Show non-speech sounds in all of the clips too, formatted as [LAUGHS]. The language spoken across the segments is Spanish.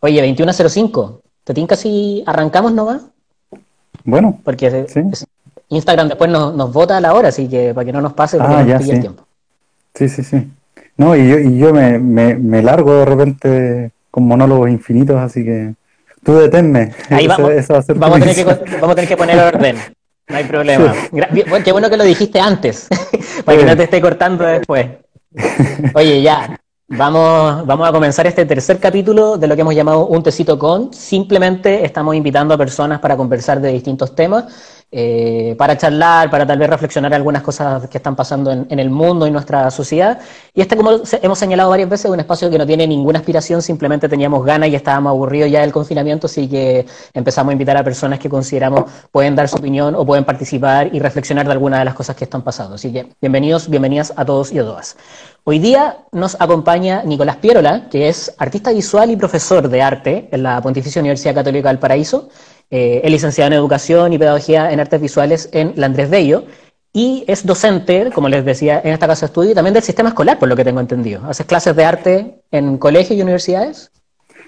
Oye, 21.05. ¿Te tinca si arrancamos nomás? Bueno. Porque Instagram después nos, nos vota a la hora, así que para que no nos pase porque ah, nos pille el tiempo. Sí, sí, sí. No, y yo, y yo me, me, largo de repente con monólogos infinitos, así que tú deténme. Ahí vamos, vamos, a tener que, vamos a tener que poner orden. No hay problema. Qué bueno que lo dijiste antes, [LAUGHS] para que no te esté cortando después. Oye, ya, Vamos, vamos a comenzar este tercer capítulo de lo que hemos llamado Un Tecito Con. Simplemente estamos invitando a personas para conversar de distintos temas eh, para charlar, para tal vez reflexionar algunas cosas que están pasando en, el mundo y nuestra sociedad. Y este, como hemos señalado varias veces, es un espacio que no tiene ninguna aspiración, simplemente teníamos ganas y estábamos aburridos ya del confinamiento, así que empezamos a invitar a personas que consideramos pueden dar su opinión o pueden participar y reflexionar de algunas de las cosas que están pasando. Así que bienvenidos, bienvenidas a todos y a todas. Hoy día nos acompaña Nicolás Pierola, que es artista visual y profesor de arte en la Pontificia Universidad Católica del Paraíso. Eh, es licenciado en Educación y Pedagogía en Artes Visuales en la Andrés Bello y es docente, como les decía, en esta casa de estudio y también del sistema escolar, por lo que tengo entendido. ¿Haces clases de arte en colegios y universidades?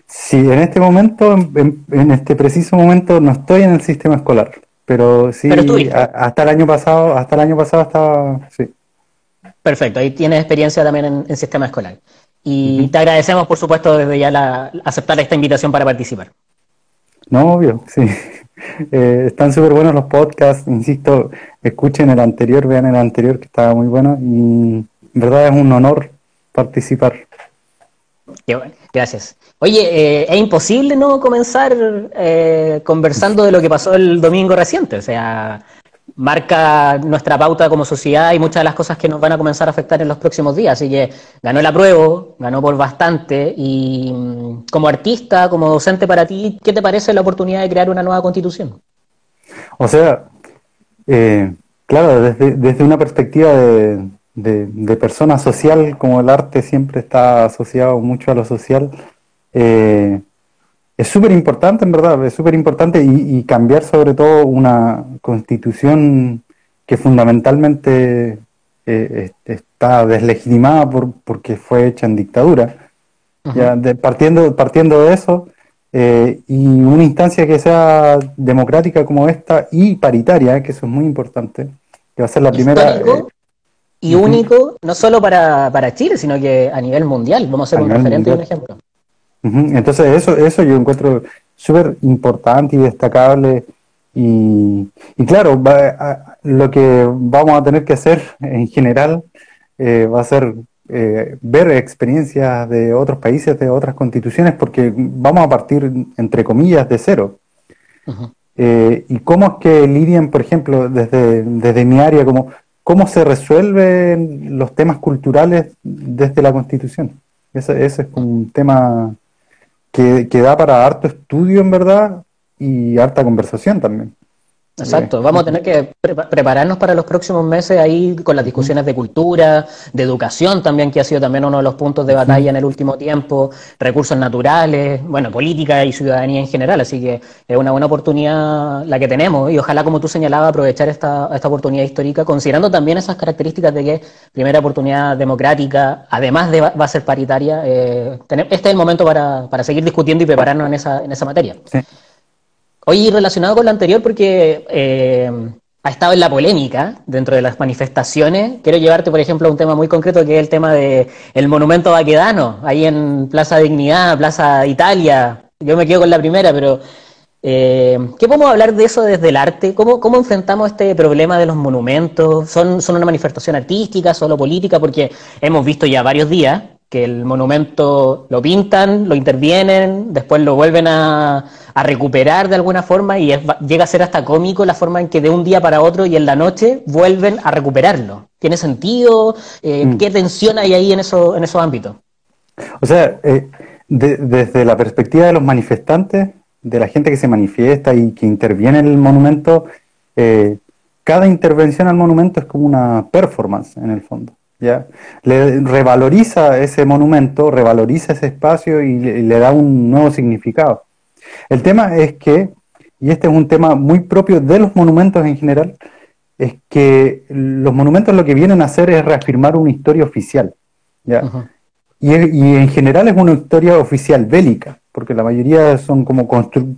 Sí, en este momento, en, este preciso momento, no estoy en el sistema escolar, pero sí, hasta el año pasado, hasta el año pasado estaba, sí. Perfecto, ahí tienes experiencia también en, sistema escolar. Y te agradecemos, por supuesto, desde ya la, aceptar esta invitación para participar. No, obvio, [LAUGHS] sí. Eh, están súper buenos los podcasts, insisto, escuchen el anterior, vean el anterior que estaba muy bueno y en verdad es un honor participar. Qué bueno, gracias. Oye, eh, es imposible no comenzar eh, conversando de lo que pasó el domingo reciente, o sea, marca nuestra pauta como sociedad y muchas de las cosas que nos van a comenzar a afectar en los próximos días. Así que ganó el apruebo, ganó por bastante. Y mm, como artista, como docente para ti, ¿qué te parece la oportunidad de crear una nueva constitución? O sea, eh, claro, desde, una perspectiva de, de, persona social, como el arte siempre está asociado mucho a lo social, eh, es súper importante, en verdad, es súper importante y, cambiar sobre todo una constitución que fundamentalmente eh, está deslegitimada por, porque fue hecha en dictadura. ya, partiendo, partiendo de eso, eh, y una instancia que sea democrática como esta y paritaria, que eso es muy importante, que va a ser la primera... Eh, y único, no solo para, para, Chile, sino que a nivel mundial. Vamos a ser un referente y un ejemplo. Entonces eso, eso yo encuentro súper importante y destacable y, claro, lo que vamos a tener que hacer [LAUGHS] en general eh, va a ser eh, ver experiencias de otros países, de otras constituciones, porque vamos a partir, entre comillas, de cero. Eh, y cómo es que lidian, por ejemplo, desde, desde mi área, como, cómo se resuelven los temas culturales desde la constitución. Ese, ese es un tema que, que da para harto estudio en verdad y harta conversación también. Exacto, vamos a tener que prepararnos para los próximos meses ahí con las discusiones de cultura, de educación también, que ha sido también uno de los puntos de batalla en el último tiempo, recursos naturales, bueno, política y ciudadanía en general, así que es una buena oportunidad la que tenemos. Y ojalá, como tú señalabas, aprovechar esta, esta oportunidad histórica, considerando también esas características de que primera oportunidad democrática, además de va a ser paritaria, eh, este es el momento para, para seguir discutiendo y prepararnos en esa, en esa materia. Sí. Oye, relacionado con lo anterior, porque eh, ha estado en la polémica dentro de las manifestaciones, quiero llevarte, por ejemplo, a un tema muy concreto que es el tema del el monumento vaquedano, ahí en Plaza Dignidad, Plaza Italia. Yo me quedo con la primera, pero eh, ¿qué podemos hablar de eso desde el arte? ¿Cómo, ¿Cómo enfrentamos este problema de los monumentos? ¿Son, ¿Son una manifestación artística, solo política? Porque hemos visto ya varios días que el monumento lo pintan, lo intervienen, después lo vuelven a, recuperar de alguna forma y llega a ser hasta cómico la forma en que de un día para otro y en la noche vuelven a recuperarlo. ¿Tiene sentido? Eh, mm. ¿Qué tensión hay ahí en, eso, en esos ámbitos? O sea, eh, desde la perspectiva de los manifestantes, de la gente que se manifiesta y que interviene en el monumento, eh, cada intervención al monumento es como una performance en el fondo. ¿Ya? Le revaloriza ese monumento, revaloriza ese espacio y le, da un nuevo significado. El tema es que, y este es un tema muy propio de los monumentos en general, es que los monumentos lo que vienen a hacer es reafirmar una historia oficial. ¿ya? y, en general es una historia oficial bélica. porque la mayoría son como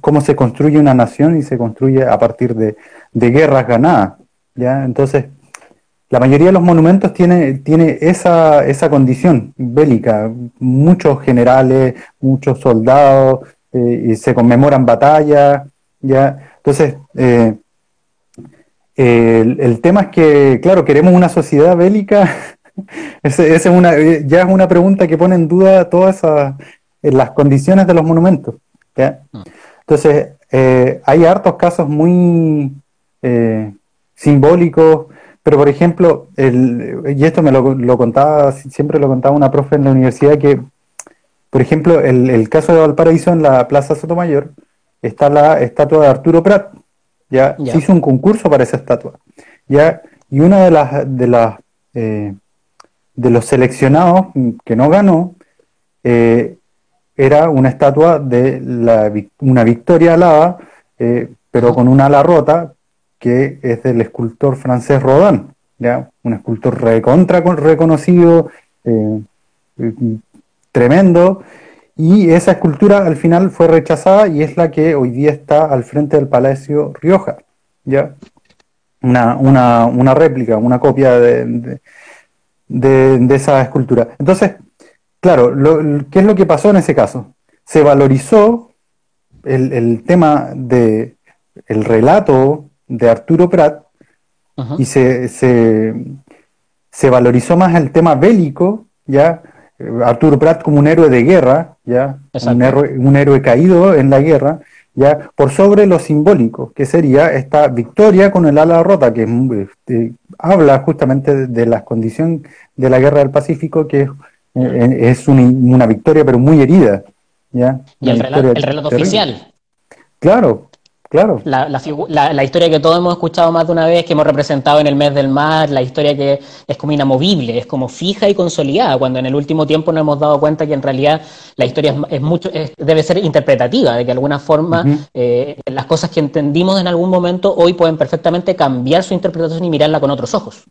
cómo se construye una nación y se construye a partir de, guerras ganadas. ¿ya? Entonces, la mayoría de los monumentos tiene, tiene esa, esa condición bélica, muchos generales, muchos soldados, eh, y se conmemoran batallas, ¿ya? Entonces, eh, el, tema es que, claro, queremos una sociedad bélica, [LAUGHS] esa es una, ya es una pregunta que pone en duda todas las condiciones de los monumentos. ¿ya? Mm. Entonces, eh, hay hartos casos muy simbólicos, pero, por ejemplo, el, y esto me lo, contaba, siempre lo contaba una profe en la universidad, que, por ejemplo, el, caso de Valparaíso en la Plaza Sotomayor, está la estatua de Arturo Prat. Ya, se hizo un concurso para esa estatua. Ya, y una de las de las eh, de los seleccionados que no ganó eh, era una estatua de la, una Victoria alada, eh, pero con una ala rota, que es del escultor francés Rodin, ¿ya? un escultor recontra reconocido, eh, tremendo, y esa escultura al final fue rechazada y es la que hoy día está al frente del Palacio Rioja, ¿ya? Una, una, una réplica, una copia de, de, esa escultura. Entonces, claro, ¿qué es lo que pasó en ese caso? Se valorizó el, el tema de el relato de Arturo Prat y se, se, valorizó más el tema bélico, ya Arturo Prat como un héroe de guerra, ya un héroe, un héroe, caído en la guerra, ya por sobre lo simbólico, que sería esta victoria con el ala rota, que este, habla justamente de, la condición de la guerra del Pacífico, que es, eh, una, victoria pero muy herida. ¿ya? Y el relato, oficial. Claro, Claro. La, la, historia que todos hemos escuchado más de una vez, que hemos representado en el mes del mar, la historia que es como inamovible, es como fija y consolidada, cuando en el último tiempo nos hemos dado cuenta que en realidad la historia es, mucho, debe ser interpretativa, de que de alguna forma eh, las cosas que entendimos en algún momento hoy pueden perfectamente cambiar su interpretación y mirarla con otros ojos.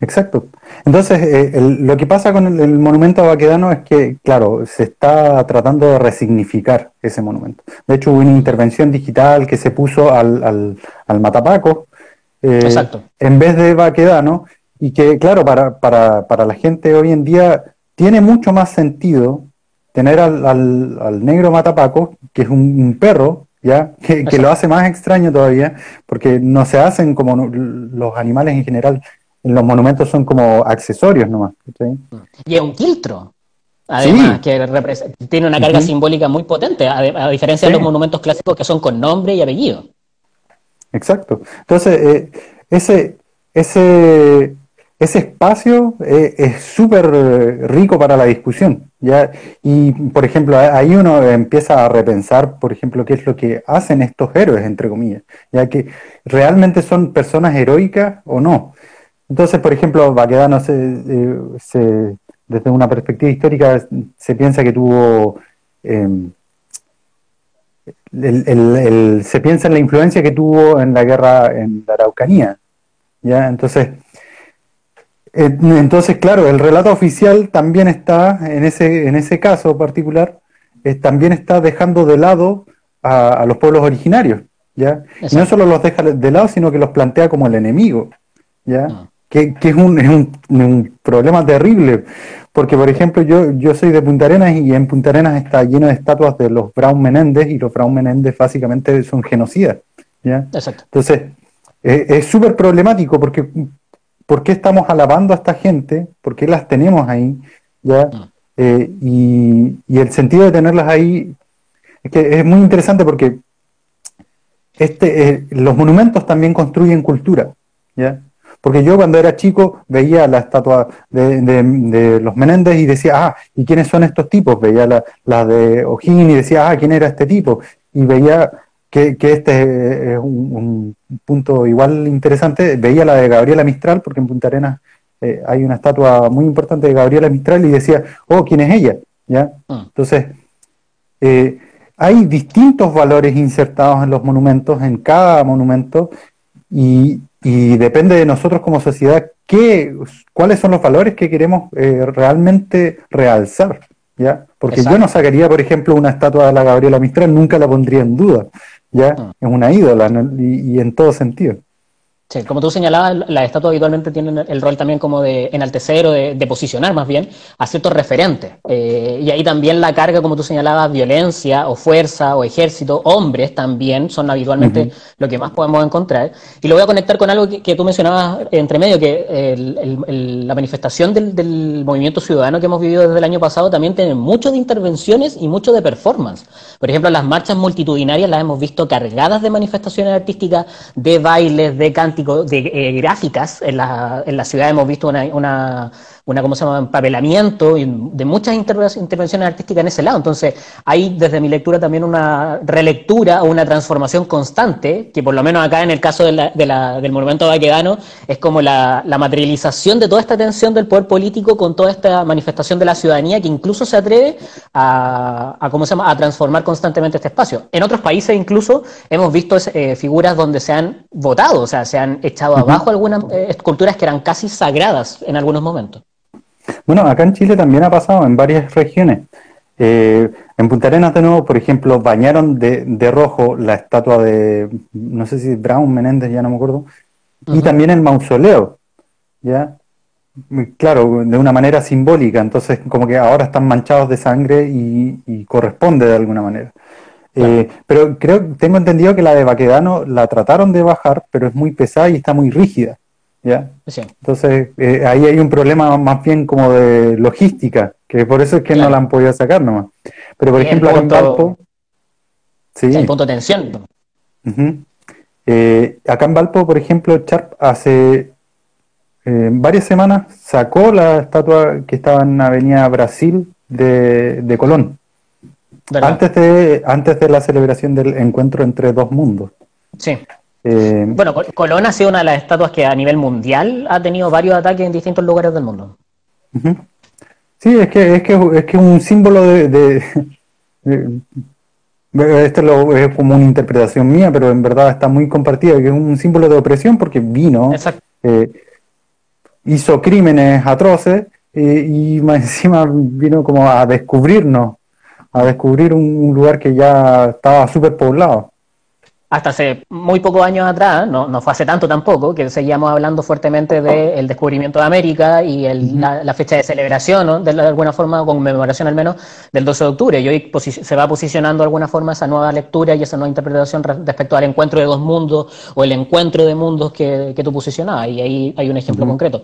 Exacto. Entonces, eh, lo que pasa con el, monumento a Baquedano es que, claro, se está tratando de resignificar ese monumento. De hecho, hubo una intervención digital que se puso al, al, Matapaco eh, en vez de Baquedano y que, claro, para, para, para la gente hoy en día tiene mucho más sentido tener al, al, negro Matapaco, que es un, perro, ¿ya? [LAUGHS] Que, que, lo hace más extraño todavía, porque no se hacen como los animales en general los monumentos son como accesorios nomás. Y es un quiltro. Además, que tiene una carga simbólica muy potente, a, diferencia de los monumentos clásicos que son con nombre y apellido. Exacto. Entonces, eh, ese, ese, ese espacio eh, es súper rico para la discusión. ¿ya? Y, por ejemplo, ahí uno empieza a repensar, por ejemplo, qué es lo que hacen estos héroes, entre comillas, ya que realmente son personas heroicas o no. Entonces, por ejemplo, Baquedano eh, se, desde una perspectiva histórica se piensa que tuvo em, se piensa en la influencia que tuvo en la guerra en la Araucanía. ¿ya? Entonces, entonces, claro, el relato oficial también está, en ese, en ese caso particular, también está dejando de lado a, los pueblos originarios. ¿ya? Y no solo los deja de lado, sino que los plantea como el enemigo. ¿ya? Ah que, es, un, es un, problema terrible, porque por ejemplo yo, yo soy de Punta Arenas y en Punta Arenas está lleno de estatuas de los Brown Menéndez y los Brown Menéndez básicamente son genocidas. ¿ya? Entonces, es súper problemático porque ¿por qué estamos alabando a esta gente? ¿Por qué las tenemos ahí? ¿ya? Mm. Eh, y, y, el sentido de tenerlas ahí es que es muy interesante porque este, eh, los monumentos también construyen cultura. ¿ya? Porque yo cuando era chico veía la estatua de, los Menéndez y decía, ah, ¿y quiénes son estos tipos? Veía la, de O'Higgins y decía, ah, ¿quién era este tipo? Y veía que, este es un, punto igual interesante, veía la de Gabriela Mistral, porque en Punta Arenas eh, hay una estatua muy importante de Gabriela Mistral y decía, oh, ¿quién es ella? ¿Ya? Ah. Entonces, eh, hay distintos valores insertados en los monumentos, en cada monumento, y, y depende de nosotros como sociedad qué, cuáles son los valores que queremos eh, realmente realzar. ¿ya? Porque yo no sacaría, por ejemplo, una estatua de la Gabriela Mistral, nunca la pondría en duda, ¿ya? Ah. Es una ídola y en todo sentido. Sí, como tú señalabas, las estatuas habitualmente tienen el rol también como de enaltecer o de, posicionar más bien a ciertos referentes. Eh, y ahí también la carga, como tú señalabas, violencia o fuerza o ejército, hombres también son habitualmente lo que más podemos encontrar. Y lo voy a conectar con algo que, tú mencionabas entre medio, que la manifestación del, movimiento ciudadano que hemos vivido desde el año pasado también tiene mucho de intervenciones y mucho de performance. Por ejemplo, las marchas multitudinarias las hemos visto cargadas de manifestaciones artísticas, de bailes, de cantos de eh, gráficas. En la, en la ciudad hemos visto una, una una, ¿cómo se llama?, empapelamiento de muchas intervenciones artísticas en ese lado. Entonces, hay desde mi lectura también una relectura o una transformación constante, que por lo menos acá en el caso de la, del monumento vaquedano, es como la, materialización de toda esta tensión del poder político con toda esta manifestación de la ciudadanía que incluso se atreve a, ¿cómo se llama?, a transformar constantemente este espacio. En otros países incluso hemos visto eh, figuras donde se han votado, o sea, se han echado abajo algunas eh, esculturas que eran casi sagradas en algunos momentos. Bueno, acá en Chile también ha pasado en varias regiones. Eh, en Punta Arenas, de nuevo, por ejemplo, bañaron de, rojo la estatua de, no sé si Brown, Menéndez, ya no me acuerdo, y también el mausoleo, ¿ya? Claro, de una manera simbólica, entonces como que ahora están manchados de sangre y, corresponde de alguna manera. Eh, pero creo, tengo entendido que la de Baquedano la trataron de bajar, pero es muy pesada y está muy rígida. ¿Ya? Entonces, eh, ahí hay un problema más bien como de logística, que por eso es que no la han podido sacar nomás. Pero, por ejemplo, acá en Valpo... Sí. Hay punto de tensión. Eh, acá en Valpo, por ejemplo, Sharp hace eh, varias semanas sacó la estatua que estaba en Avenida Brasil de, Colón. Antes de, antes de la celebración del encuentro entre dos mundos. Sí. Eh, bueno, Colón ha sido una de las estatuas que a nivel mundial ha tenido varios ataques en distintos lugares del mundo. Sí, es que es que es que un símbolo de, esto es como una interpretación mía, pero en verdad está muy compartida, que es un símbolo de opresión porque vino, eh, hizo crímenes atroces eh, y más [LAUGHS] encima vino como a descubrirnos, a descubrir un lugar que ya estaba súper poblado hasta hace muy pocos años atrás, no, no fue hace tanto tampoco, que seguíamos hablando fuertemente del descubrimiento de América y la, fecha de celebración, de, alguna forma, conmemoración al menos, del 12 de octubre. Y hoy se va posicionando de alguna forma esa nueva lectura y esa nueva interpretación respecto al encuentro de dos mundos o el encuentro de mundos que, tú posicionabas. Y ahí hay un ejemplo concreto.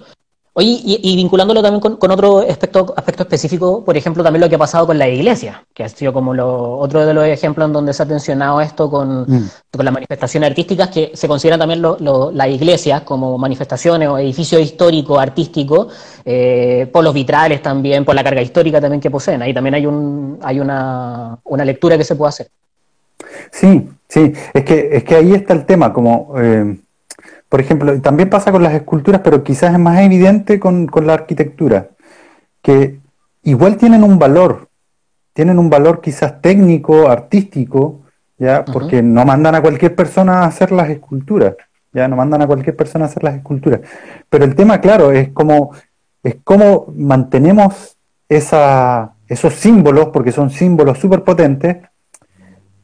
Oye, y, vinculándolo también con, otro aspecto, aspecto específico, por ejemplo, también lo que ha pasado con la iglesia, que ha sido como lo, otro de los ejemplos en donde se ha tensionado esto con, mm. con las manifestaciones artísticas, que se consideran también las iglesias como manifestaciones o edificios históricos, artísticos, eh, por los vitrales también, por la carga histórica también que poseen. Ahí también hay, un, hay una, una lectura que se puede hacer. Sí, sí, es que, es que ahí está el tema, como... Eh por ejemplo, también pasa con las esculturas, pero quizás es más evidente con, la arquitectura, que igual tienen un valor, tienen un valor quizás técnico, artístico, ya, porque no mandan a cualquier persona a hacer las esculturas, ya no mandan a cualquier persona a hacer las esculturas. Pero el tema, claro, es como es cómo mantenemos esa, esos símbolos, porque son símbolos súper potentes,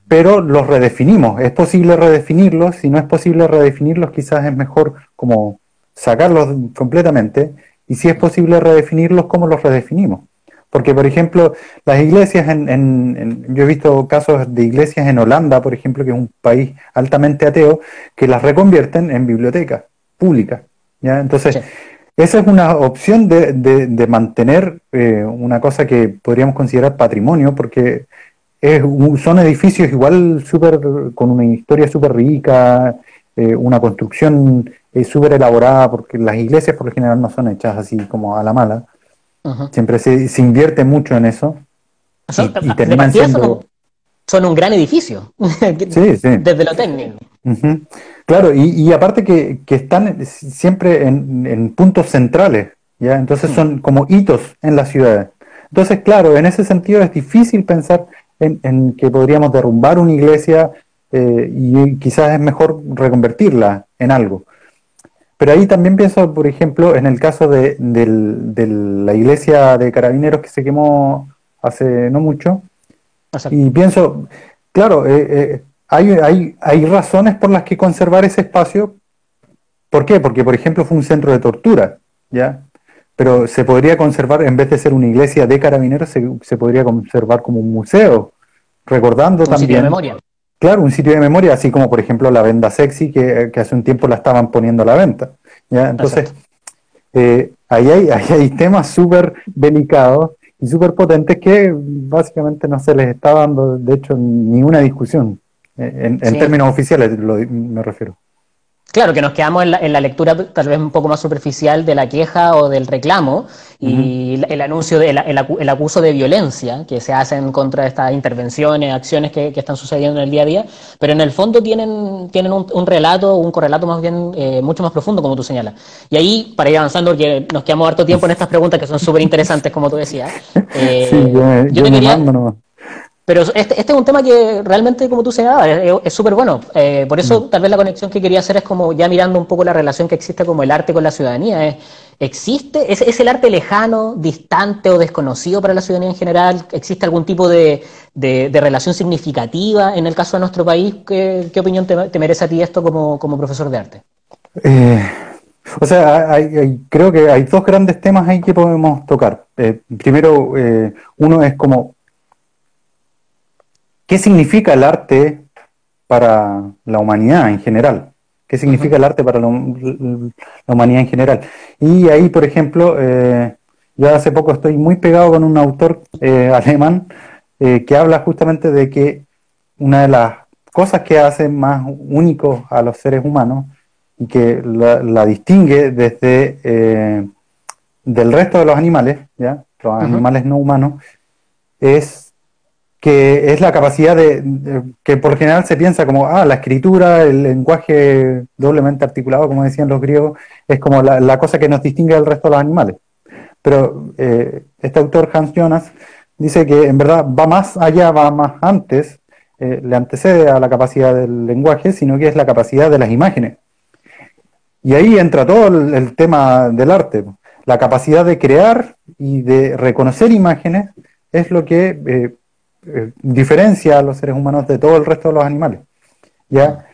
pero los redefinimos. Es posible redefinirlos, si no es posible redefinirlos, quizás es mejor como sacarlos completamente, y si es posible redefinirlos, ¿cómo los redefinimos? Porque, por ejemplo, las iglesias, en, yo he visto casos de iglesias en Holanda, por ejemplo, que es un país altamente ateo, que las reconvierten en bibliotecas públicas. ¿ya? Entonces, esa es una opción de, de, mantener eh, una cosa que podríamos considerar patrimonio, porque son edificios igual super, con una historia súper rica, eh, una construcción eh, súper elaborada, porque las iglesias por lo general no son hechas así como a la mala. Siempre se, se, invierte mucho en eso. Son, y, terminan son, un gran edificio, [LAUGHS] desde lo técnico. Claro, y, aparte que, que, están siempre en, en puntos centrales, ¿ya? Entonces mm. son como hitos en las ciudades. Entonces, claro, en ese sentido es difícil pensar en, que podríamos derrumbar una iglesia eh, y quizás es mejor reconvertirla en algo. Pero ahí también pienso, por ejemplo, en el caso de, la iglesia de carabineros que se quemó hace no mucho, y pienso, claro, eh, eh, hay, hay, hay razones por las que conservar ese espacio. ¿Por qué? Porque, por ejemplo, fue un centro de tortura, ¿ya? Pero se podría conservar, en vez de ser una iglesia de carabineros, se, se podría conservar como un museo, recordando también... Sitio de memoria. Claro, un sitio de memoria, así como, por ejemplo, la venda sexy, que, hace un tiempo la estaban poniendo a la venta, ¿ya? Entonces, eh, ahí, hay, ahí hay temas súper delicados y súper potentes que básicamente no se les está dando, de hecho, ni una discusión. En, términos oficiales me refiero. Claro, que nos quedamos en la, en la, lectura tal vez un poco más superficial de la queja o del reclamo y el anuncio, de, el, el, acuso de violencia que se hace en contra de estas intervenciones, acciones que, que, están sucediendo en el día a día, pero en el fondo tienen, tienen un, un relato, un correlato más bien eh, mucho más profundo, como tú señalas. Y ahí, para ir avanzando, porque nos quedamos harto tiempo en estas preguntas que son súper interesantes, como tú decías. [LAUGHS] Eh, sí, yo, te quería... Pero este, este, es un tema que realmente, como tú señalabas, es súper bueno. Eh, por eso, mm. tal vez la conexión que quería hacer es como ya mirando un poco la relación que existe como el arte con la ciudadanía. Es, ¿Existe? ¿Es, ¿Es, el arte lejano, distante o desconocido para la ciudadanía en general? ¿Existe algún tipo de, de, relación significativa en el caso de nuestro país? ¿Qué, qué opinión te, merece a ti esto como, como profesor de arte? Eh, o sea, hay, creo que hay dos grandes temas ahí que podemos tocar. Eh, primero, eh, uno es como ¿Qué significa el arte para la humanidad en general? ¿Qué significa el arte para la, humanidad en general? Y ahí, por ejemplo, eh, yo hace poco estoy muy pegado con un autor eh, [LAUGHS] alemán eh, que habla justamente de que una de las cosas que hace más únicos a los seres humanos y que la, distingue desde del resto de los animales, ¿ya? los animales no humanos, es que es la capacidad de, que por general se piensa como, ah, la escritura, el lenguaje doblemente articulado, como decían los griegos, es como la, cosa que nos distingue del resto de los animales. Pero eh, este autor, Hans Jonas, dice que en verdad va más allá, va más antes, eh, le antecede a la capacidad del lenguaje, sino que es la capacidad de las imágenes. Y ahí entra todo el tema del arte. La capacidad de crear y de reconocer imágenes es lo que eh, eh, diferencia a los seres humanos de todo el resto de los animales. ¿ya?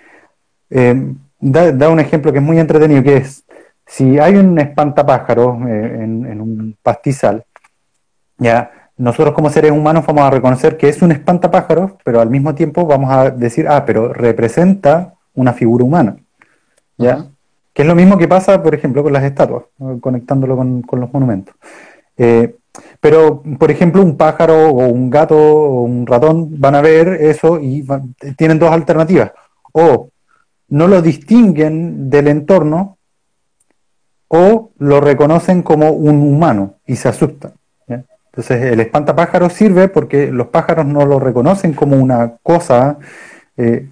Eh, da, un ejemplo que es muy entretenido, que es, si hay un espantapájaro eh, en, un pastizal, ¿ya? nosotros como seres humanos vamos a reconocer que es un espantapájaro, pero al mismo tiempo vamos a decir, ah, pero representa una figura humana. ¿ya? Que es lo mismo que pasa, por ejemplo, con las estatuas, conectándolo con, con los monumentos. Pero, por ejemplo, un pájaro o un gato o un ratón van a ver eso y tienen dos alternativas. O no lo distinguen del entorno o lo reconocen como un humano y se asustan. Entonces, el espantapájaro sirve porque los pájaros no lo reconocen como una cosa eh,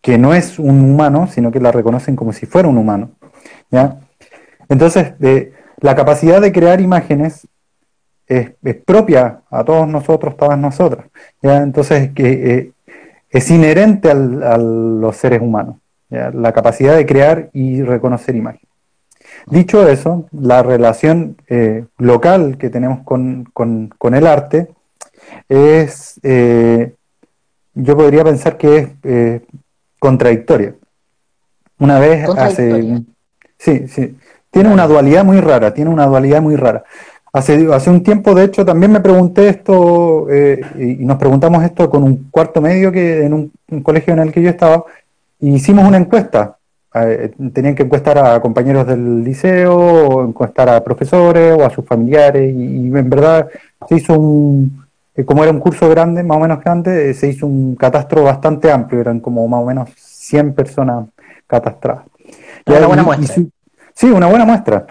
que no es un humano, sino que la reconocen como si fuera un humano. Entonces, eh, la capacidad de crear imágenes es, propia a todos nosotros, todas nosotras. ¿ya? Entonces, que eh, es inherente a los seres humanos, la capacidad de crear y reconocer imágenes. Dicho eso, la relación eh, local que tenemos con, el arte es, eh, yo podría pensar que es contradictoria. Una vez hace... Sí, sí. Tiene una dualidad muy rara, tiene una dualidad muy rara. Hace, hace un tiempo, de hecho, también me pregunté esto, eh, y nos preguntamos esto con un cuarto medio que en un, colegio en el que yo estaba, y hicimos una encuesta. Eh, tenían que encuestar a compañeros del liceo, o encuestar a profesores o a sus familiares, y, en verdad se hizo un, eh, como era un curso grande, más o menos grande, se hizo un catastro bastante amplio, eran como más o menos 100 personas catastradas. Una buena muestra. sí, una buena muestra.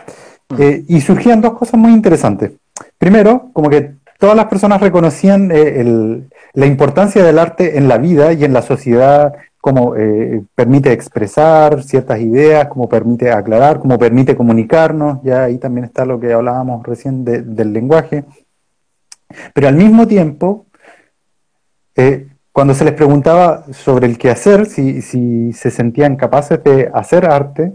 Eh, y surgían dos cosas muy interesantes. Primero, como que todas las personas reconocían eh, la importancia del arte en la vida y en la sociedad, como eh, permite expresar ciertas ideas, como permite aclarar, como permite comunicarnos, ya ahí también está lo que hablábamos recién del lenguaje. Pero al mismo tiempo, cuando se les preguntaba sobre el qué hacer, si, si se sentían capaces de hacer arte,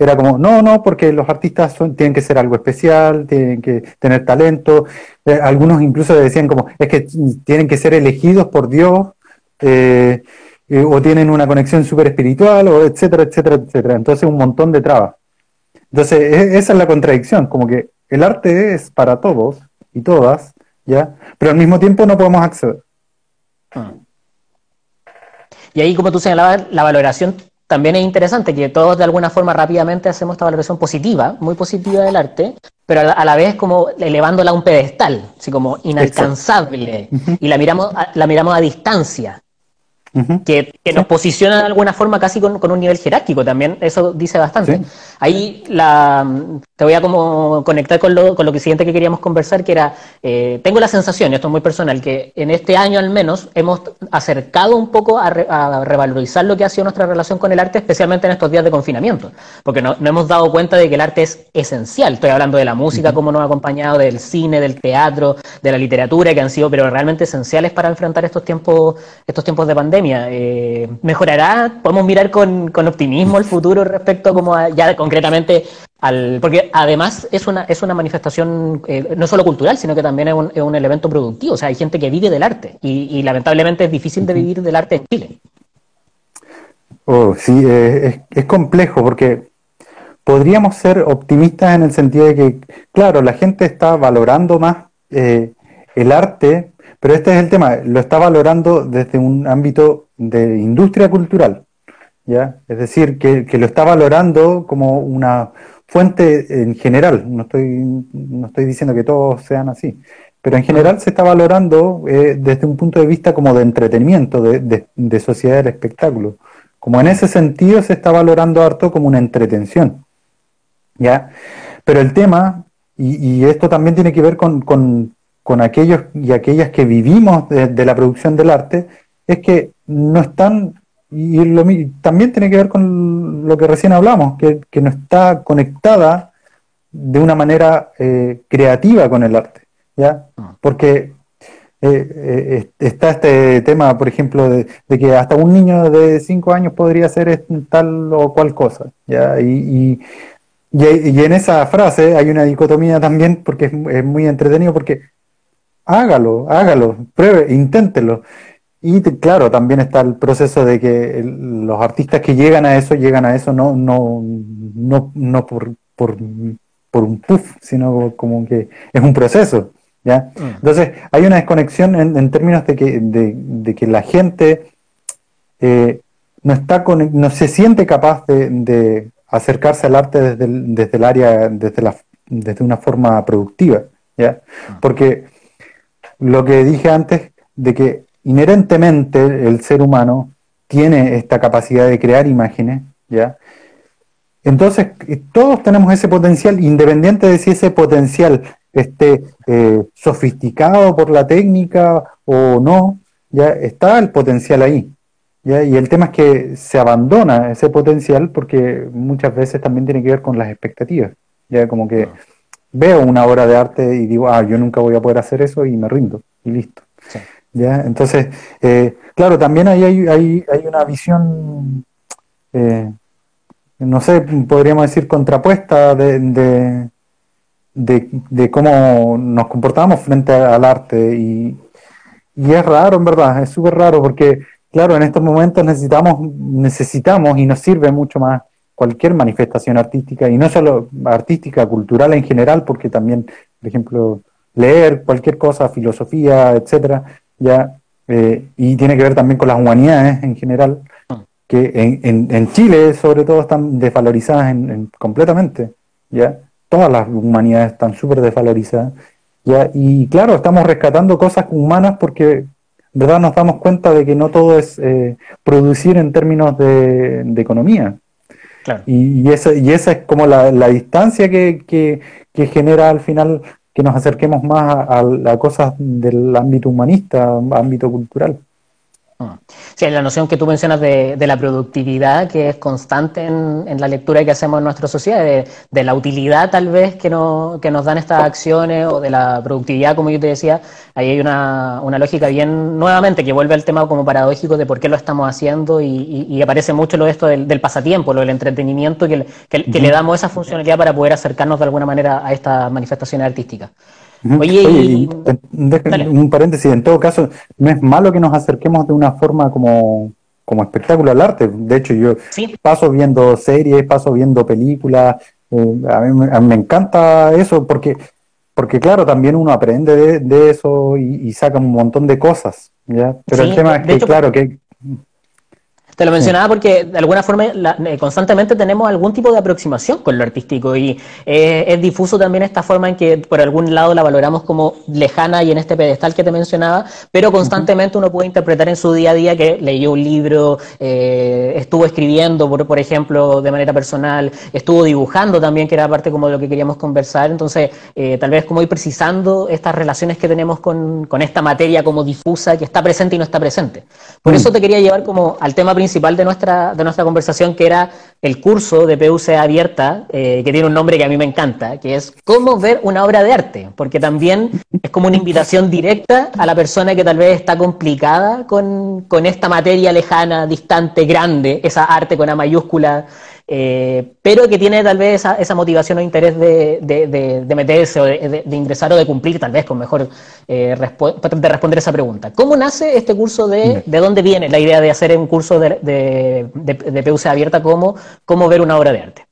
era como, no, no, porque los artistas tienen que ser algo especial, tienen que tener talento. Eh, algunos incluso decían como, es que tienen que ser elegidos por Dios, eh, eh, o tienen una conexión súper espiritual, o etcétera, etcétera, etcétera. Entonces un montón de trabas. Entonces e, esa es la contradicción, como que el arte es para todos y todas, ¿ya? Pero al mismo tiempo no podemos acceder. Ah. Y ahí, como tú señalabas, la valoración también es interesante, que todos de alguna forma rápidamente hacemos esta valoración positiva, muy positiva del arte, pero a la, vez como elevándola a un pedestal, así como inalcanzable, y la miramos, la miramos a distancia que, nos posiciona de alguna forma casi con, un nivel jerárquico también, eso dice bastante. Ahí la, te voy a como conectar con lo, con lo que siguiente que queríamos conversar, que era, eh, tengo la sensación, y esto es muy personal, que en este año al menos hemos acercado un poco a, revalorizar lo que ha sido nuestra relación con el arte, especialmente en estos días de confinamiento, porque no, hemos dado cuenta de que el arte es esencial. Estoy hablando de la música, como nos ha acompañado, del cine, del teatro, de la literatura, que han sido pero realmente esenciales para enfrentar estos tiempos, estos tiempos de pandemia eh, ¿Mejorará? ¿Podemos mirar con, optimismo el futuro respecto como ya concretamente al... Porque además es una, es una manifestación eh, no solo cultural, sino que también es un, es un, elemento productivo. O sea, hay gente que vive del arte y, lamentablemente es difícil de vivir del arte en Chile. Oh, sí, eh, es, complejo porque podríamos ser optimistas en el sentido de que, claro, la gente está valorando más el arte pero este es el tema, lo está valorando desde un ámbito de industria cultural, Es decir, que, lo está valorando como una fuente en general, no estoy, no estoy diciendo que todos sean así, pero en general se está valorando eh, desde un punto de vista como de entretenimiento, de, de, sociedad del espectáculo. Como en ese sentido se está valorando harto como una entretención, ¿ya? Pero el tema, y, esto también tiene que ver con, con aquellos y aquellas que vivimos de, la producción del arte, es que no están, y lo, también tiene que ver con lo que recién hablamos, que, no está conectada de una manera eh, creativa con el arte, ¿ya? Ah. Porque eh, eh, está este tema, por ejemplo, de, que hasta un niño de 5 años podría hacer tal o cual cosa, ¿ya? Y, y, en esa frase hay una dicotomía también, porque es, es muy entretenido, porque hágalo, hágalo, pruebe, inténtelo. Y claro, también está el proceso de que los artistas que llegan a eso, llegan a eso no, no, no, no por, por, por un puff, sino como que es un proceso. ¿ya? Mm. Entonces, hay una desconexión en, términos de que, de, que la gente eh, no, está con, no se siente capaz de, acercarse al arte desde el, desde el área, desde, la, desde una forma productiva. ¿ya? Mm. Porque lo que dije antes de que inherentemente el ser humano tiene esta capacidad de crear imágenes, ¿ya? Entonces, eh, todos tenemos ese potencial, independiente de si ese potencial esté eh, sofisticado por la técnica o no, ya está el potencial ahí. ¿ya? Y el tema es que se abandona ese potencial porque muchas veces también tiene que ver con las expectativas. Ya como que veo una obra de arte y digo, ah, yo nunca voy a poder hacer eso y me rindo y listo. ¿Ya? Entonces, eh, claro, también ahí hay, una visión, eh, no sé, podríamos decir contrapuesta de, cómo nos comportamos frente al arte y, y es raro, en verdad, es súper raro porque, claro, en estos momentos necesitamos, necesitamos y nos sirve mucho más cualquier manifestación artística, y no solo artística, cultural en general, porque también, por ejemplo, leer cualquier cosa, filosofía, etcétera, ya, eh, y tiene que ver también con las humanidades en general, que en, en, Chile sobre todo están desvalorizadas en, completamente, ya, todas las humanidades están súper desvalorizadas, ya, y claro, estamos rescatando cosas humanas porque verdad nos damos cuenta de que no todo es eh, producir en términos de, de economía, y, y, esa, y esa es como la, distancia que, genera al final que nos acerquemos más a, a, cosas del ámbito humanista, ámbito cultural. Mm. Sí, la noción que tú mencionas de, la productividad, que es constante en, la lectura que hacemos en nuestra sociedad, de, la utilidad tal vez que, no, que, nos dan estas acciones o de la productividad, como yo te decía, ahí hay una, lógica bien, nuevamente, que vuelve al tema como paradójico de por qué lo estamos haciendo y, aparece mucho lo de esto del, pasatiempo, lo del entretenimiento, que, le damos esa funcionalidad para poder acercarnos de alguna manera a estas manifestaciones artísticas. Oye, un paréntesis, en todo caso, no es malo que nos acerquemos de una forma como, como espectáculo al arte. De hecho, yo paso viendo series, paso viendo películas, eh, a, mí, me encanta eso porque, porque claro, también uno aprende de, eso y, saca un montón de cosas. ¿ya? Pero el tema es que, claro, que te lo mencionaba porque de alguna forma eh, constantemente tenemos algún tipo de aproximación con lo artístico y eh, es difuso también esta forma en que por algún lado la valoramos como lejana y en este pedestal que te mencionaba, pero constantemente uno puede interpretar en su día a día que leyó un libro, eh, estuvo escribiendo, por, por, ejemplo, de manera personal, estuvo dibujando también, que era parte como de lo que queríamos conversar, entonces tal vez como ir precisando estas relaciones que tenemos con, con, esta materia como difusa que está presente y no está presente. Por mm. eso te quería llevar como al tema principal principal de nuestra, de nuestra conversación, que era el curso de PUC abierta, eh, que tiene un nombre que a mí me encanta, que es cómo ver una obra de arte, porque también es como una invitación directa a la persona que tal vez está complicada con, con esta materia lejana, distante, grande, esa arte con A mayúscula, eh, pero que tiene tal vez esa, esa motivación o interés de, de, meterse o de, ingresar o de cumplir, tal vez con mejor eh, de responder esa pregunta. ¿Cómo nace este curso de, de dónde viene la idea de hacer un curso de, de, PUC abierta como cómo ver una obra de arte?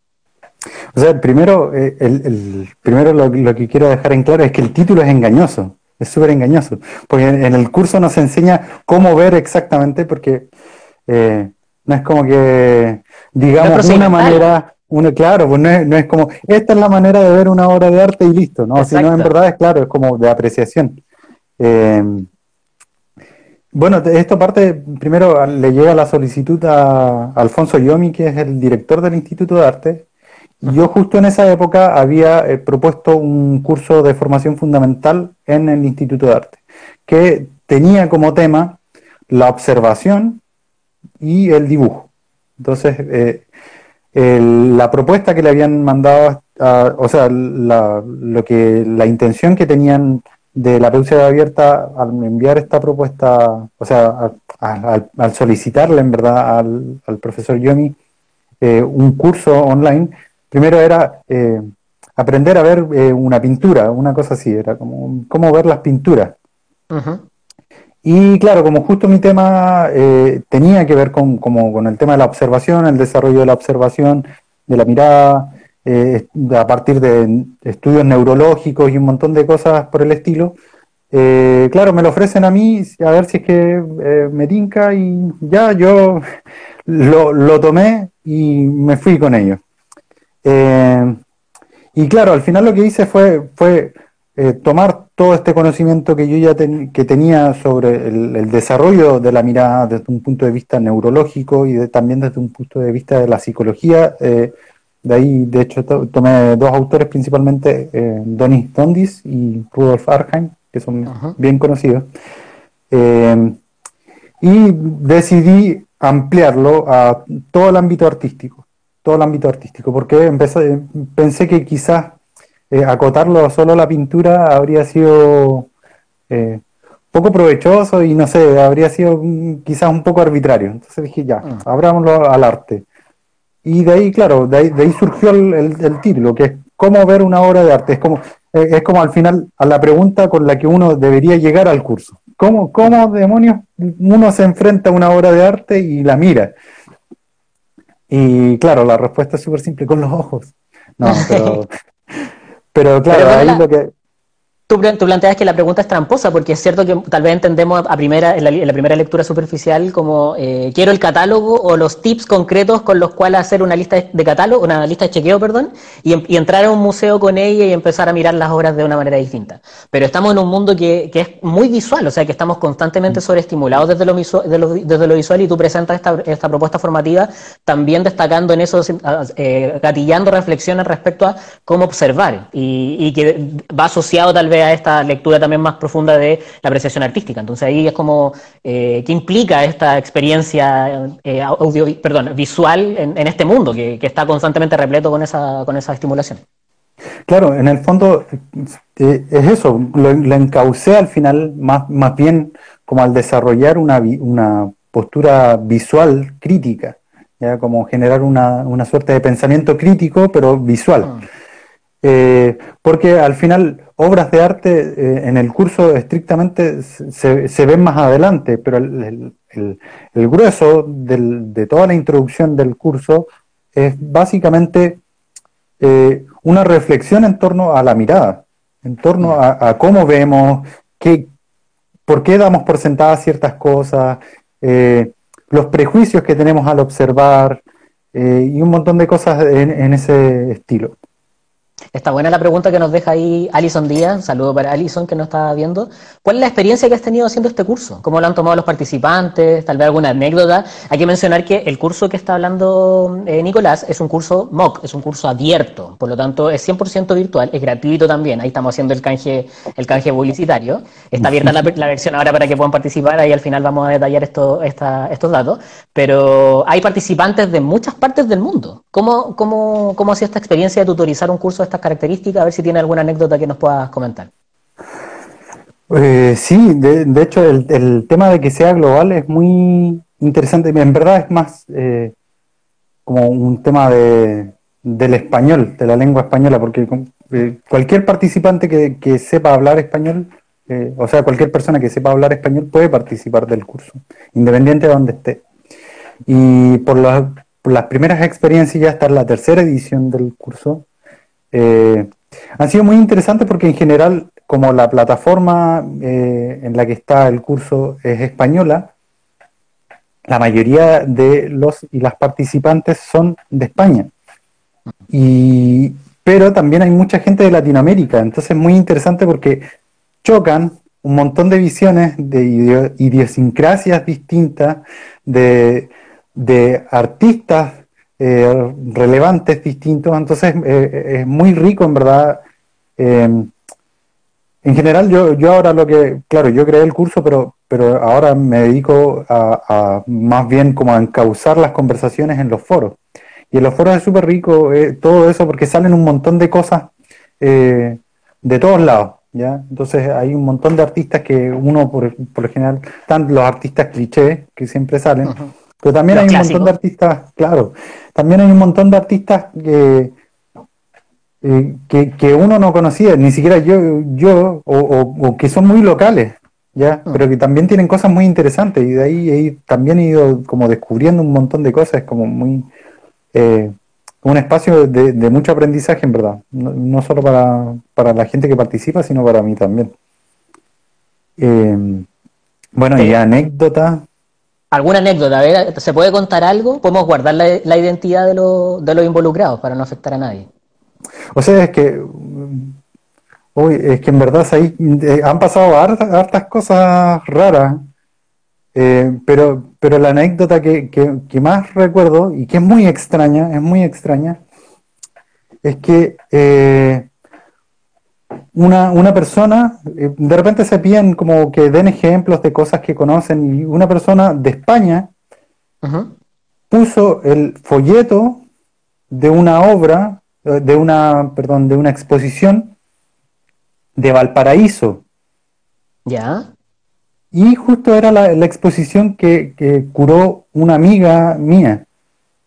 O sea, primero, eh, el, primero lo, que quiero dejar en claro es que el título es engañoso, es súper engañoso, porque en, el curso nos enseña cómo ver exactamente, porque eh, no es como que digamos de una manera, uno, claro, pues no es, no es, como, esta es la manera de ver una obra de arte y listo, ¿no? Sino en verdad es claro, es como de apreciación. Eh, bueno, esto parte, primero le llega la solicitud a Alfonso Yomi, que es el director del Instituto de Arte. Yo justo en esa época había eh, propuesto un curso de formación fundamental en el Instituto de Arte, que tenía como tema la observación y el dibujo. Entonces, eh, la propuesta que le habían mandado, o sea, la, lo que, la intención que tenían de la PUC abierta al enviar esta propuesta, o sea, al, solicitarle en verdad al, profesor Yomi eh, un curso online, primero era eh, aprender a ver una pintura, una cosa así, era como cómo ver las pinturas. Y claro, como justo mi tema eh, tenía que ver con, como, con el tema de la observación, el desarrollo de la observación, de la mirada, eh, a partir de estudios neurológicos y un montón de cosas por el estilo, eh, claro, me lo ofrecen a mí, a ver si es que me tinca y ya yo [LAUGHS] lo, lo, tomé y me fui con ello. y claro, al final lo que hice fue, fue tomar todo este conocimiento que yo ya que tenía sobre el, desarrollo de la mirada desde un punto de vista neurológico y también desde un punto de vista de la psicología. Eh, de ahí, de hecho, tomé dos autores principalmente, eh, Donis Dondis y Rudolf Arheim, que son bien conocidos. Eh, y decidí ampliarlo a todo el ámbito artístico, todo el ámbito artístico, porque empecé, pensé que quizás eh, acotarlo solo a la pintura habría sido eh, poco provechoso y no sé, habría sido quizás un poco arbitrario. Entonces dije, ya, mm. abrámoslo al arte. Y de ahí, claro, de ahí, surgió el, título, que es cómo ver una obra de arte. Es como, eh, es como al final a la pregunta con la que uno debería llegar al curso. ¿Cómo, ¿Cómo demonios uno se enfrenta a una obra de arte y la mira? Y claro, la respuesta es súper simple, con los ojos. No, pero [LAUGHS] Pero claro, ahí lo que, Tú, planteas que la pregunta es tramposa, porque es cierto que tal vez entendemos a primera, en, la, primera lectura superficial como eh, quiero el catálogo o los tips concretos con los cuales hacer una lista de catálogo, una lista de chequeo, perdón, y, entrar a un museo con ella y empezar a mirar las obras de una manera distinta. Pero estamos en un mundo que, es muy visual, o sea que estamos constantemente mm. sobreestimulados desde lo, desde lo visual y tú presentas esta, esta, propuesta formativa también destacando en eso, eh, gatillando reflexiones respecto a cómo observar y, y que va asociado tal vez a esta lectura también más profunda de la apreciación artística. Entonces ahí es como, eh, ¿qué implica esta experiencia eh, audio, perdón, visual en, este mundo que, está constantemente repleto con esa, con esa estimulación? Claro, en el fondo eh, es eso, lo, encaucé al final más, más bien como al desarrollar una, una postura visual crítica, ya como generar una, una suerte de pensamiento crítico pero visual. Ah. Eh, porque al final obras de arte eh, en el curso estrictamente se, se, ven más adelante, pero el, el, grueso del, de toda la introducción del curso es básicamente eh, una reflexión en torno a la mirada, en torno a, cómo vemos, qué, por qué damos por sentadas ciertas cosas, los prejuicios que tenemos al observar y un montón de cosas en ese estilo. Está buena la pregunta que nos deja ahí Alison Díaz. saludo para Alison que nos está viendo. ¿Cuál es la experiencia que has tenido haciendo este curso? ¿Cómo lo han tomado los participantes? Tal vez alguna anécdota. Hay que mencionar que el curso que está hablando eh, Nicolás es un curso MOOC, es un curso abierto. Por lo tanto, es 100% virtual, es gratuito también. Ahí estamos haciendo el canje, el canje publicitario. Está abierta la, versión ahora para que puedan participar. Ahí al final vamos a detallar esto, estos datos. Pero hay participantes de muchas partes del mundo. ¿Cómo, cómo, cómo ha sido esta experiencia de tutorizar un curso de características? A ver si tiene alguna anécdota que nos puedas comentar. Eh, sí, de, hecho el, tema de que sea global es muy interesante. En verdad es más eh, como un tema de, del español, de la lengua española, porque eh, cualquier participante que, sepa hablar español, o sea, cualquier persona que sepa hablar español puede participar del curso, independiente de donde esté. Y por, por las primeras experiencias, ya está en la tercera edición del curso, eh, han sido muy interesantes porque en general, como la plataforma eh, en la que está el curso es española, la mayoría de los y las participantes son de España. Y, pero también hay mucha gente de Latinoamérica, entonces es muy interesante porque chocan un montón de visiones, de idiosincrasias distintas, de, de artistas eh, relevantes, distintos, entonces eh, es muy rico en verdad. Em, en general yo, yo ahora lo que, claro, yo creé el curso, pero, pero ahora me dedico a, más bien como a encauzar las conversaciones en los foros. Y en los foros es súper rico eh, todo eso porque salen un montón de cosas de todos lados. ¿ya? Entonces hay un montón de artistas que uno, por, por lo general, están los artistas clichés que siempre salen, pero también hay un montón de artistas, claro, también hay un montón de artistas que, eh, que, uno no conocía, ni siquiera yo, yo o, que son muy locales, ¿ya? Mm. Pero que también tienen cosas muy interesantes y de ahí, también he ido como descubriendo un montón de cosas, es como muy... Eh, un espacio de, mucho aprendizaje, en verdad, no, solo para, para, la gente que participa, sino para mí también. Eh, bueno, y anécdota ¿Alguna anécdota? ¿Se puede contar algo? ¿Podemos guardar la, identidad de, de, los involucrados para no afectar a nadie? O sea, es que. Uy, es que en verdad ahí eh, han pasado hartas, cosas raras. Eh, pero, pero la anécdota que, que, más recuerdo y que es muy extraña, es muy extraña, es que eh, una, una persona, eh, de repente se piden como que den ejemplos de cosas que conocen y una persona de España puso el folleto de una obra, eh, de una, perdón, de una exposición de Valparaíso. Ya. Y justo era la, exposición que, que, curó una amiga mía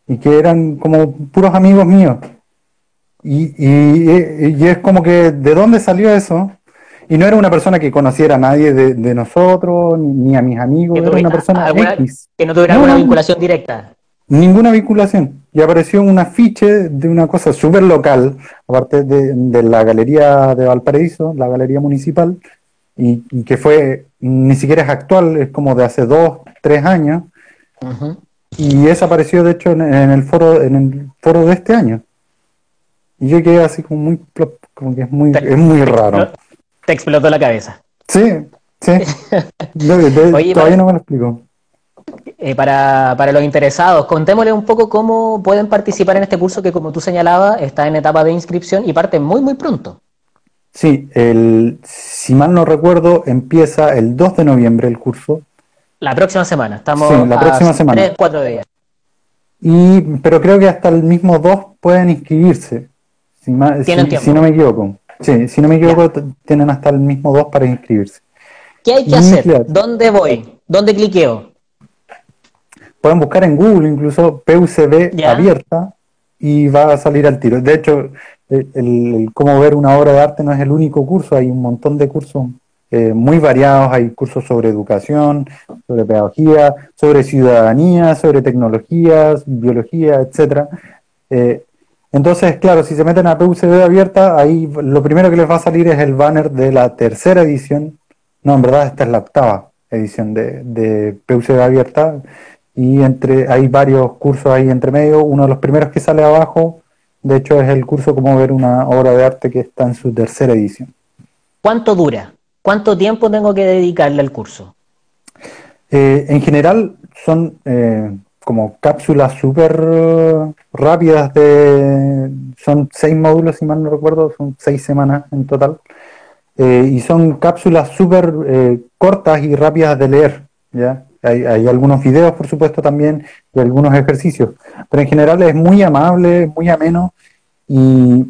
y que eran como puros amigos míos. Y, y, es como que, ¿de dónde salió eso? Y no era una persona que conociera a nadie de, nosotros, ni a mis amigos, era una persona X. Que no tuviera ninguna vinculación directa. Ninguna vinculación. Y apareció un afiche de una cosa súper local, aparte de, la galería de Valparaíso, la galería municipal, y, que fue, ni siquiera es actual, es como de hace dos, tres años. Y eso apareció, de hecho, en, el foro, en el foro de este año. Y yo quedé así como muy, como que es muy, es muy raro. Te explotó la cabeza. Sí, sí. [LAUGHS] todavía no me lo explico. Eh, para, para, los interesados, contémosle un poco cómo pueden participar en este curso que, como tú señalabas, está en etapa de inscripción y parte muy, muy pronto. Sí, el, si mal no recuerdo, empieza el 2 de noviembre el curso. La próxima semana, estamos sí, la próxima semana. 3, 4 días. Y, pero creo que hasta el mismo 2 pueden inscribirse, si, si, si no me equivoco. Sí, si no me equivoco, tienen hasta el mismo 2 para inscribirse. ¿Qué hay que hacer? ¿Dónde voy? ¿Dónde cliqueo? Pueden buscar en Google incluso PUCB abierta y va a salir al tiro. De hecho, el, cómo ver una obra de arte no es el único curso, hay un montón de cursos eh, muy variados, hay cursos sobre educación, sobre pedagogía, sobre ciudadanía, sobre tecnologías, biología, etcétera. Eh, entonces, claro, si se meten a PUCB abierta, ahí lo primero que les va a salir es el banner de la tercera edición. No, en verdad esta es la octava edición de, de PUCB abierta. Y entre hay varios cursos ahí entre medio. Uno de los primeros que sale abajo, de hecho, es el curso Cómo ver una obra de arte que está en su tercera edición. ¿Cuánto dura? ¿Cuánto tiempo tengo que dedicarle al curso? Eh, en general son eh, como cápsulas súper eh, rápidas de... Son seis módulos, si mal no recuerdo, son seis semanas en total. Eh, y son cápsulas súper eh, cortas y rápidas de leer, ¿ya? Hay, algunos videos, por supuesto, también, y algunos ejercicios. Pero en general es muy amable, muy ameno. Y,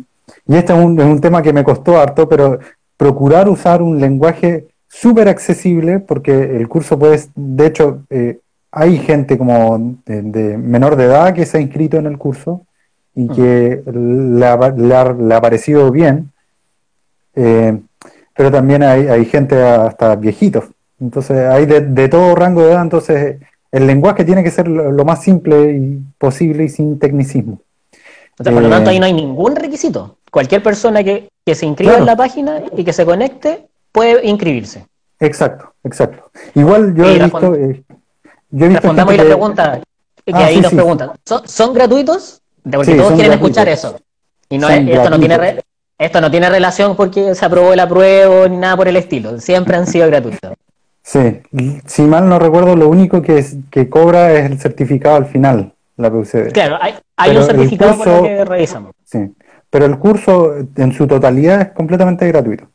y este es un, es un tema que me costó harto, pero procurar usar un lenguaje súper accesible, porque el curso puede, de hecho, hay gente como de, menor de edad que se ha inscrito en el curso y que le, ha, le, ha, parecido bien, eh, pero también hay, hay, gente hasta viejitos. Entonces hay de, todo rango de edad, entonces el lenguaje tiene que ser lo, más simple posible y sin tecnicismo. por lo tanto, ahí no hay ningún requisito. Cualquier persona que, que se inscriba en la página y que se conecte puede inscribirse. Exacto, exacto. Igual yo he visto, eh, Respondamos ahí la pregunta, que ah, ahí nos preguntan. ¿Son, gratuitos? porque todos quieren escuchar eso. Y no esto, no tiene esto no tiene relación porque se aprobó el apruebo ni nada por el estilo. Siempre han sido gratuitos. Sí, si mal no recuerdo, lo único que, es, que cobra es el certificado al final, la PUCD. Claro, hay, un certificado por lo que revisamos. Sí, pero el curso en su totalidad es completamente gratuito.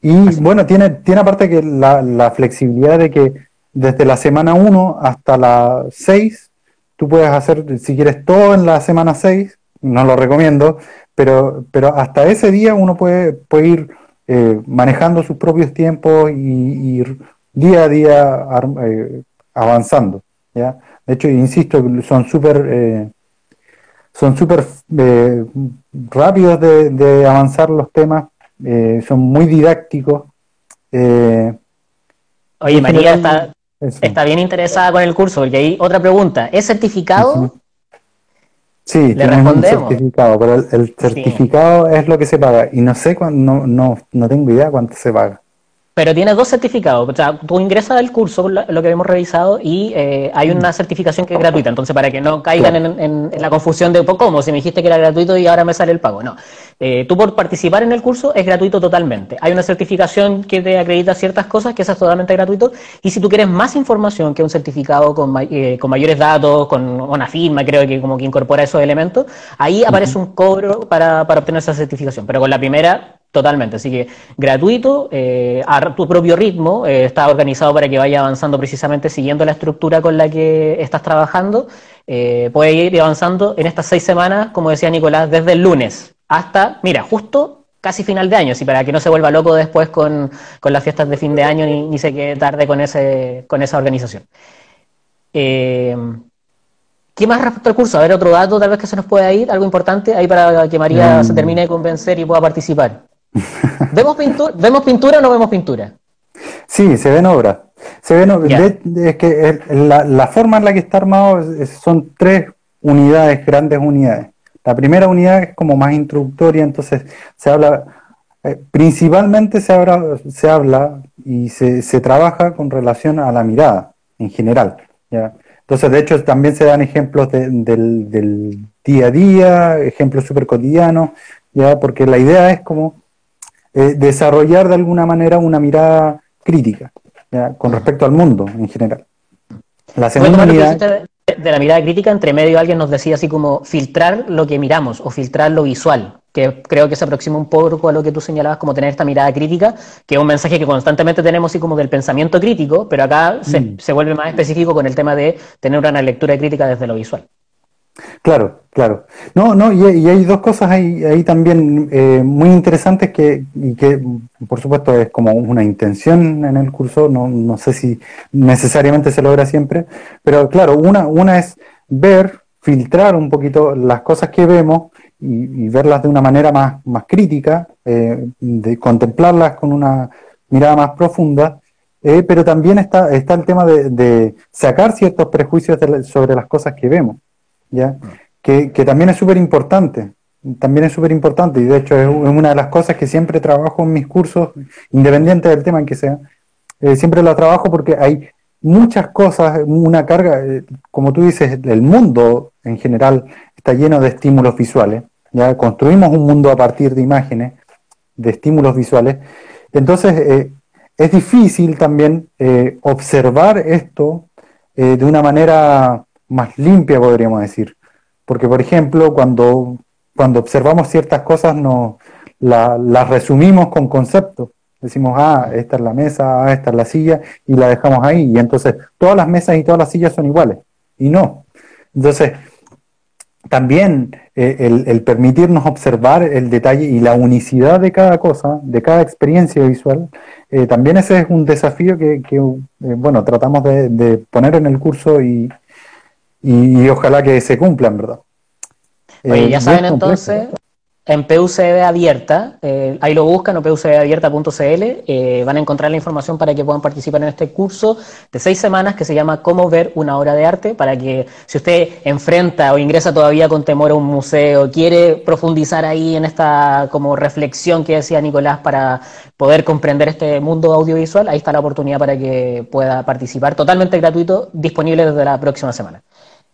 Y bueno, tiene, tiene aparte que la, la flexibilidad de que desde la semana 1 hasta la 6, tú puedes hacer, si quieres, todo en la semana 6, no lo recomiendo, pero, pero hasta ese día uno puede, puede ir eh, manejando sus propios tiempos y ir día a día eh, avanzando. ¿ya? De hecho, insisto, son súper... Eh, son súper rápidos de, de, avanzar los temas, son muy didácticos. Oye, María, está, Está bien interesada con el curso, porque hay otra pregunta. ¿Es certificado? Sí, le respondemos. certificado, pero el, certificado es lo que se paga. Y no sé, no, no, no tengo idea cuánto se paga. Pero tienes dos certificados. O sea, tú ingresas al curso, lo que hemos revisado, y eh, hay una certificación que es gratuita. Entonces, para que no caigan en, en, la confusión de cómo, si me dijiste que era gratuito y ahora me sale el pago. No. Eh, tú por participar en el curso es gratuito totalmente. Hay una certificación que te acredita ciertas cosas, que esa es totalmente gratuito. Y si tú quieres más información que un certificado con, eh, con mayores datos, con una firma, creo que como que incorpora esos elementos, ahí aparece un cobro para, para obtener esa certificación. Pero con la primera Totalmente, así que gratuito, eh, a tu propio ritmo, eh, está organizado para que vaya avanzando precisamente siguiendo la estructura con la que estás trabajando. Eh, puede ir avanzando en estas seis semanas, como decía Nicolás, desde el lunes hasta, mira, justo casi final de año, y para que no se vuelva loco después con, las fiestas de fin de año ni, ni, se quede tarde con, ese, con esa organización. Eh, ¿Qué más respecto al curso? A ver, otro dato tal vez que se nos pueda ir, algo importante ahí para que María se mm. termine de convencer y pueda participar. [LAUGHS] ¿Vemos, pintura, ¿Vemos pintura o no vemos pintura? Sí, se ven obras. Se ven, es que la, forma en la que está armado son tres unidades, grandes unidades. La primera unidad es como más introductoria, entonces se habla, eh, principalmente se habla, se habla y se, se, trabaja con relación a la mirada en general. ¿ya? Entonces, de hecho, también se dan ejemplos del, del, día a día, ejemplos súper cotidianos, ¿ya? porque la idea es como eh, desarrollar de alguna manera una mirada crítica con respecto al mundo en general. La segunda de, la mirada crítica, entre medio alguien nos decía así como filtrar lo que miramos o filtrar lo visual. que creo que se aproxima un poco a lo que tú señalabas, como tener esta mirada crítica, que es un mensaje que constantemente tenemos así como del pensamiento crítico, pero acá se, mm. se vuelve más específico con el tema de tener una lectura crítica desde lo visual. Claro, claro. No, no, y, hay dos cosas ahí, también eh, muy interesantes que, y que, por supuesto, es como una intención en el curso, no, no sé si necesariamente se logra siempre, pero claro, una, una es ver, filtrar un poquito las cosas que vemos y, verlas de una manera más, más crítica, eh, de contemplarlas con una mirada más profunda, eh, pero también está, está el tema de, sacar ciertos prejuicios sobre las cosas que vemos. Que, también es súper importante, también es súper importante y de hecho es, una de las cosas que siempre trabajo en mis cursos, independiente del tema en que sea, eh, siempre lo trabajo porque hay muchas cosas, una carga, eh, como tú dices, el mundo en general está lleno de estímulos visuales, ya construimos un mundo a partir de imágenes, de estímulos visuales, entonces eh, es difícil también observar esto de una manera más limpia, podríamos decir. Porque, por ejemplo, cuando, cuando observamos ciertas cosas, no, las resumimos con conceptos. Decimos, ah, esta es la mesa, ah, esta es la silla, y la dejamos ahí. Y entonces todas las mesas y todas las sillas son iguales. Y no. Entonces, también eh, el, permitirnos observar el detalle y la unicidad de cada cosa, de cada experiencia visual, eh, también ese es un desafío que, que eh, bueno, tratamos de, de, poner en el curso y, y, ojalá que se cumplan, ¿verdad? Oye, ya eh, saben entonces, en PUCD abierta, eh, ahí lo buscan, o pucdabierta.cl, eh, van a encontrar la información para que puedan participar en este curso de seis semanas que se llama Cómo ver una obra de arte, para que si usted enfrenta o ingresa todavía con temor a un museo, quiere profundizar ahí en esta como reflexión que decía Nicolás para poder comprender este mundo audiovisual, ahí está la oportunidad para que pueda participar, totalmente gratuito, disponible desde la próxima semana.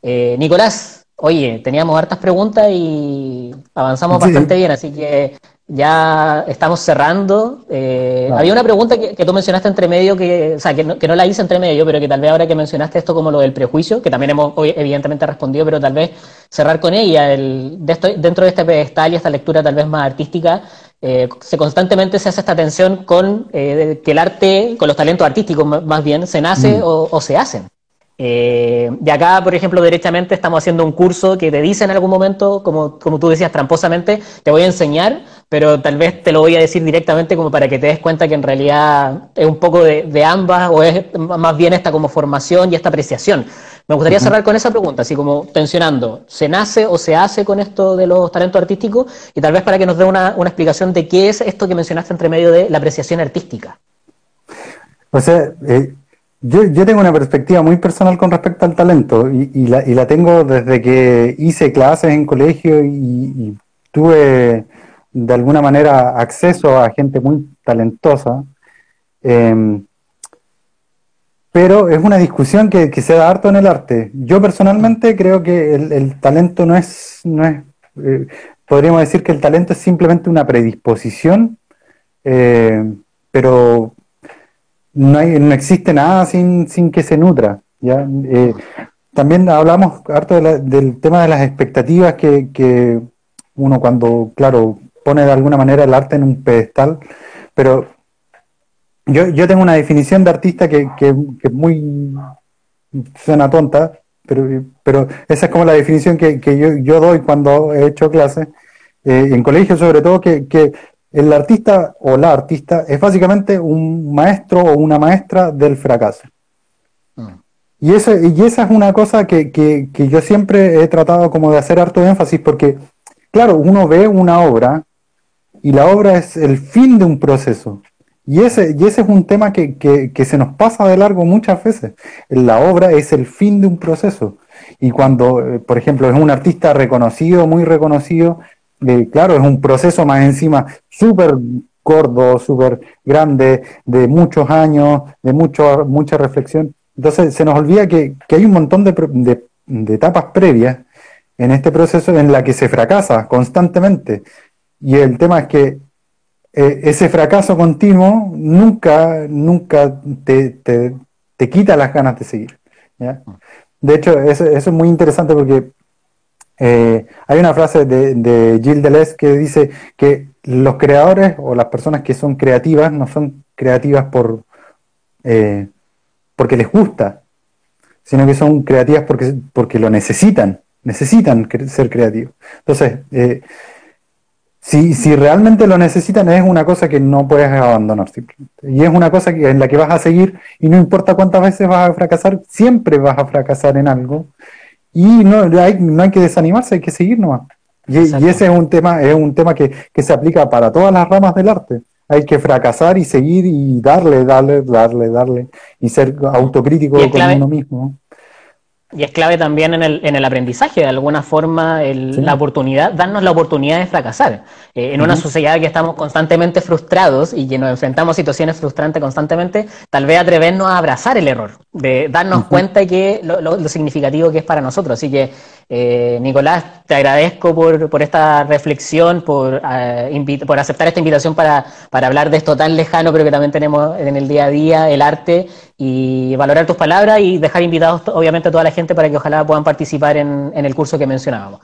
Eh, Nicolás, oye, teníamos hartas preguntas y avanzamos bastante bien, así que ya estamos cerrando. Eh, había una pregunta que, tú mencionaste entre medio, que, o sea, que no, la hice entre medio, pero que tal vez ahora que mencionaste esto como lo del prejuicio, que también hemos evidentemente respondido, pero tal vez cerrar con ella, el, dentro de este pedestal y esta lectura tal vez más artística, eh, se constantemente se hace esta tensión con que el arte, con los talentos artísticos más bien, se nace mm. o se hacen. Eh, de acá, por ejemplo, derechamente estamos haciendo un curso que te dice en algún momento, como, como tú decías tramposamente, te voy a enseñar, pero tal vez te lo voy a decir directamente como para que te des cuenta que en realidad es un poco de, ambas o es más bien esta como formación y esta apreciación. Me gustaría cerrar con esa pregunta, así como tensionando, ¿se nace o se hace con esto de los talentos artísticos? Y tal vez para que nos dé una, una explicación de qué es esto que mencionaste entre medio de la apreciación artística. O sea, eh, yo, yo, tengo una perspectiva muy personal con respecto al talento y, la, tengo desde que hice clases en colegio y, tuve de alguna manera acceso a gente muy talentosa. Em, pero es una discusión que, se da harto en el arte. Yo personalmente creo que el, el talento no es, no es eh, podríamos decir que el talento es simplemente una predisposición, eh, pero no, existe nada sin, sin que se nutra. ¿ya? Eh, también hablamos harto del tema de las expectativas que, que, uno cuando, claro, pone de alguna manera el arte en un pedestal, pero yo, yo tengo una definición de artista que, que, que muy suena tonta, pero, pero esa es como la definición que, yo, yo doy cuando he hecho clases, eh, en colegio sobre todo, que el artista o la artista es básicamente un maestro o una maestra del fracaso. Ah. Y, ese, y esa es una cosa que, que, que, yo siempre he tratado como de hacer harto énfasis porque, claro, uno ve una obra y la obra es el fin de un proceso. Y ese, y ese es un tema que, que se nos pasa de largo muchas veces. La obra es el fin de un proceso. Y cuando, eh, por ejemplo, es un artista reconocido, muy reconocido, claro, es un proceso más encima súper gordo, súper grande, de muchos años, de mucho, mucha reflexión. Entonces se nos olvida que, hay un montón de, etapas previas en este proceso en la que se fracasa constantemente. Y el tema es que eh, ese fracaso continuo nunca, nunca te, te, quita las ganas de seguir. De hecho, eso, eso, es muy interesante porque Eh, hay una frase de, de Gilles Deleuze que dice que los creadores o las personas que son creativas no son creativas por eh, porque les gusta, sino que son creativas porque, porque lo necesitan, necesitan ser creativos. Entonces, eh, si, si realmente lo necesitan, es una cosa que no puedes abandonar simplemente. Y es una cosa que, en la que vas a seguir y no importa cuántas veces vas a fracasar, siempre vas a fracasar en algo. Y no hay, no hay que desanimarse, hay que seguir nomás. Y, y, ese es un tema, es un tema que, que, se aplica para todas las ramas del arte. Hay que fracasar y seguir y darle, darle, darle, darle. Y ser autocrítico con uno mismo. Y es clave también en el, en el aprendizaje, de alguna forma, la oportunidad, darnos la oportunidad de fracasar. Eh, en una sociedad que estamos constantemente frustrados y que nos enfrentamos a situaciones frustrantes constantemente, tal vez atrevernos a abrazar el error, de darnos cuenta de que lo, lo, significativo que es para nosotros. Así que, eh, Nicolás, te agradezco por, por esta reflexión, por, uh, por aceptar esta invitación para, para hablar de esto tan lejano, pero que también tenemos en el día a día, el arte, y valorar tus palabras y dejar invitados, obviamente, a toda la gente para que ojalá puedan participar en, en el curso que mencionábamos.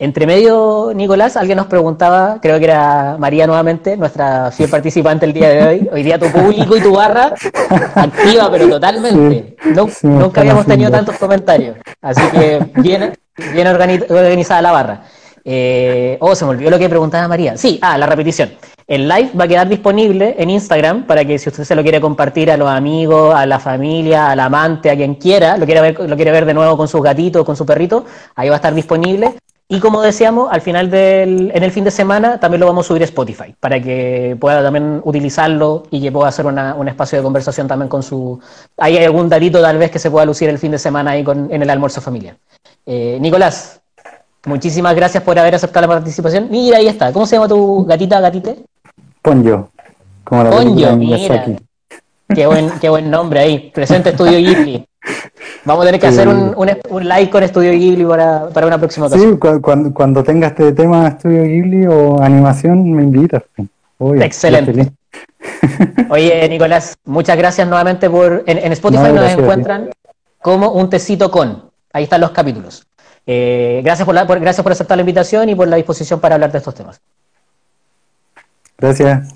Entre medio, Nicolás, alguien nos preguntaba, creo que era María nuevamente, nuestra fiel participante el día de hoy. Hoy día tu público y tu barra activa, pero totalmente. No, nunca habíamos tenido tantos comentarios. Así que bien, bien organizada la barra. Eh, oh, se me olvidó lo que preguntaba María. Sí, ah, la repetición. El live va a quedar disponible en Instagram para que si usted se lo quiere compartir a los amigos, a la familia, al amante, a quien quiera, lo quiere ver, lo quiere ver de nuevo con sus gatitos, con su perrito, ahí va a estar disponible. Y como decíamos, al final del, en el fin de semana también lo vamos a subir a Spotify para que pueda también utilizarlo y que pueda hacer un espacio de conversación también con su... Hay algún datito tal vez que se pueda lucir el fin de semana ahí con, en el almuerzo familiar. Eh, Nicolás, muchísimas gracias por haber aceptado la participación. Mira, ahí está. ¿Cómo se llama tu gatita, gatite? Ponyo. Como la Ponyo, mira. Qué buen, qué buen nombre ahí. Presente Estudio Ghibli. Vamos a tener que hacer un, un, like con Estudio Ghibli para, para una próxima ocasión. Sí, cuando, cuando tenga este tema Estudio Ghibli o animación, me invitas. Excelente. Oye, Nicolás, muchas gracias nuevamente por. En, Spotify nos encuentran como un tecito con. Ahí están los capítulos. Eh, gracias, por la, por, gracias por aceptar la invitación y por la disposición para hablar de estos temas. Gracias.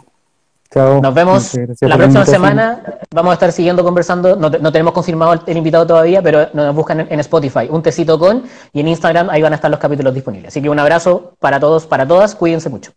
Nos vemos la próxima semana. Vamos a estar siguiendo conversando. No, tenemos confirmado el, invitado todavía, pero nos buscan en, Spotify, un tecito con, y en Instagram ahí van a estar los capítulos disponibles. Así que un abrazo para todos, para todas. Cuídense mucho.